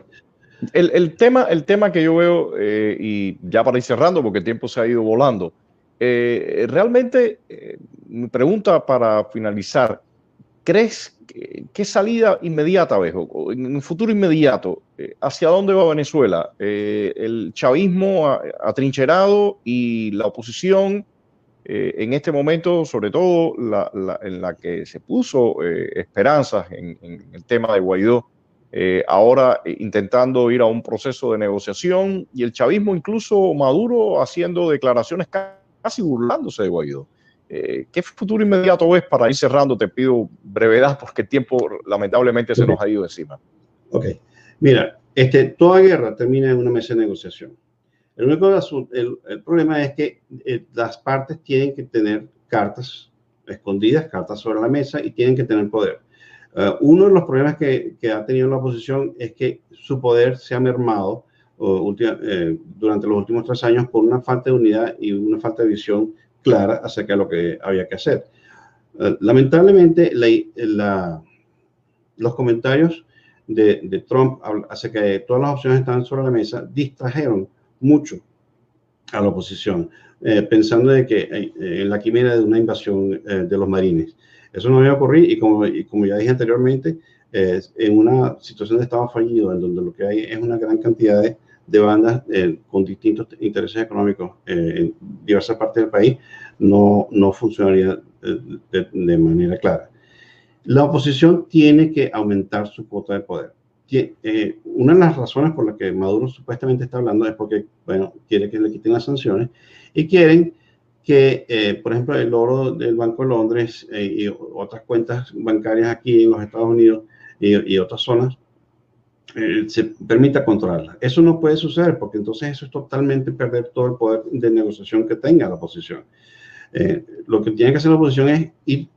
el, el, tema, el tema que yo veo, eh, y ya para ir cerrando, porque el tiempo se ha ido volando, eh, realmente, eh, mi pregunta para finalizar, ¿crees qué salida inmediata ves, en un futuro inmediato, eh, hacia dónde va Venezuela? El chavismo atrincherado y la oposición, en este momento, sobre todo la, en la que se puso esperanzas en, el tema de Guaidó, ahora intentando ir a un proceso de negociación y el chavismo incluso Maduro haciendo declaraciones casi burlándose de Guaidó. Eh, ¿Qué futuro inmediato ves para ir cerrando? Te pido brevedad porque el tiempo lamentablemente se nos ha ido encima. Ok, mira, este, toda guerra termina en una mesa de negociación. El único el, el problema es que eh, las partes tienen que tener cartas escondidas, cartas sobre la mesa y tienen que tener poder. Uh, uno de los problemas que, que, ha tenido la oposición es que su poder se ha mermado eh, durante los últimos tres años por una falta de unidad y una falta de visión clara acerca de lo que había que hacer. Uh, lamentablemente, la, la, los comentarios de, de, Trump acerca de todas las opciones que estaban sobre la mesa distrajeron mucho a la oposición, eh, pensando de que eh, en la quimera de una invasión eh, de los marines. Eso no iba a ocurrir y como, y como ya dije anteriormente, eh, en una situación de estado fallido, en donde lo que hay es una gran cantidad de, de bandas eh, con distintos intereses económicos eh, en diversas partes del país, no, no funcionaría eh, de, de, manera clara. La oposición tiene que aumentar su cuota de poder. Eh, una de las razones por las que Maduro supuestamente está hablando es porque, bueno, quiere que le quiten las sanciones y quieren que, eh, por ejemplo, el oro del Banco de Londres eh, y otras cuentas bancarias aquí en los Estados Unidos y, y otras zonas eh, se permita controlarlas. Eso no puede suceder porque entonces eso es totalmente perder todo el poder de negociación que tenga la oposición. Eh, lo que tiene que hacer la oposición es ir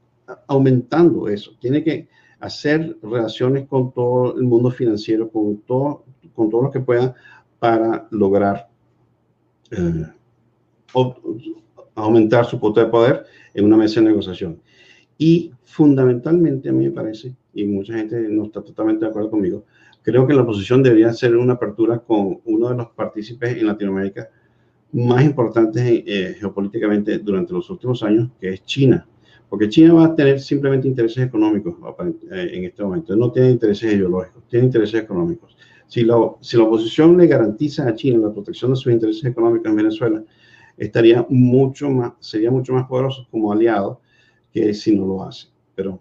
aumentando eso. Tiene que hacer relaciones con todo el mundo financiero, con todo, con todo lo que pueda para lograr eh, aumentar su cuota de poder en una mesa de negociación. Y fundamentalmente, a mí me parece, y mucha gente no está totalmente de acuerdo conmigo, creo que la oposición debería ser una apertura con uno de los partícipes en Latinoamérica más importantes eh, geopolíticamente durante los últimos años, que es China, Porque China va a tener simplemente intereses económicos eh, en este momento. No tiene intereses ideológicos, tiene intereses económicos. Si la, si la oposición le garantiza a China la protección de sus intereses económicos en Venezuela, estaría mucho más, sería mucho más poderoso como aliado que si no lo hace. Pero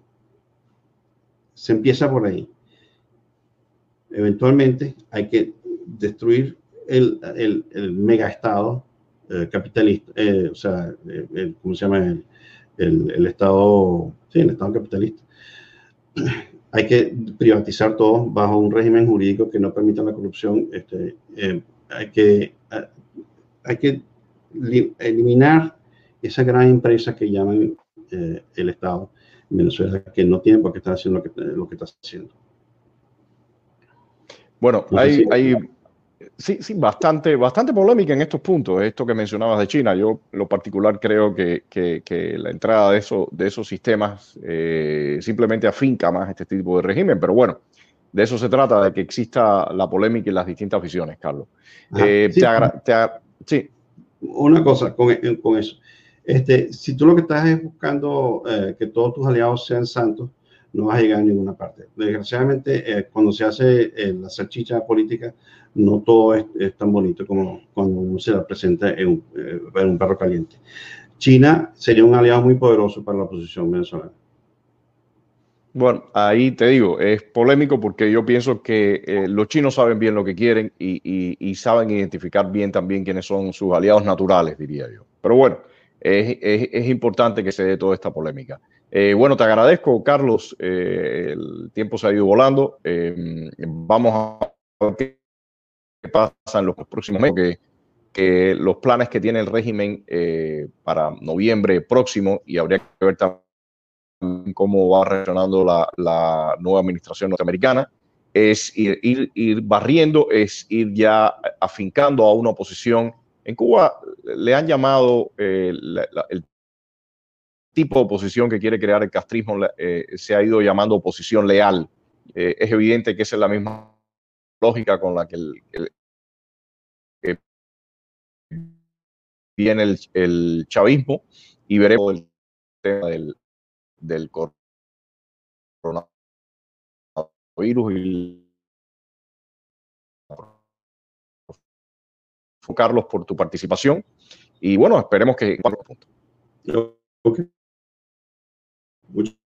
se empieza por ahí. Eventualmente hay que destruir el, el, el megaestado eh, capitalista, eh, o sea, el, ¿cómo se llama? El, Estado, sí, el Estado capitalista. Hay que privatizar todo bajo un régimen jurídico que no permita la corrupción. Este, eh, hay que, hay que eliminar esa gran empresa que llaman el Estado en Venezuela, que no tiene por qué estar haciendo lo que, lo que está haciendo. Bueno, hay, hay, Sí, sí, bastante, bastante polémica en estos puntos, esto que mencionabas de China. Yo, lo particular, creo que, que, la entrada de, eso, de esos sistemas eh, simplemente afinca más este tipo de régimen, pero bueno, de eso se trata, de que exista la polémica y las distintas visiones, Carlos. Eh, sí, Una cosa con, con, eso. Este, si tú lo que estás es buscando eh, que todos tus aliados sean santos, no vas a llegar a ninguna parte. Desgraciadamente, cuando se hace la salchicha política, no todo es, tan bonito como cuando uno se la presenta en un, eh, un, perro caliente. China sería un aliado muy poderoso para la oposición venezolana. Bueno, ahí te digo, es polémico porque yo pienso que eh, los chinos saben bien lo que quieren y, saben identificar bien también quiénes son sus aliados naturales, diría yo. Pero bueno, es, importante que se dé toda esta polémica. Eh, bueno, te agradezco, Carlos. el tiempo se ha ido volando. vamos a que pasa en los próximos meses, que, los planes que tiene el régimen eh, para noviembre próximo, y habría que ver también cómo va reaccionando la, nueva administración norteamericana, es ir, ir, barriendo, es ir ya afincando a una oposición. En Cuba le han llamado eh, el tipo de oposición que quiere crear el castrismo, eh, se ha ido llamando oposición leal. es evidente que es la misma lógica con la que el, viene el, el, chavismo y veremos el tema del, del coronavirus y Carlos por tu participación y bueno esperemos que okay. Muchas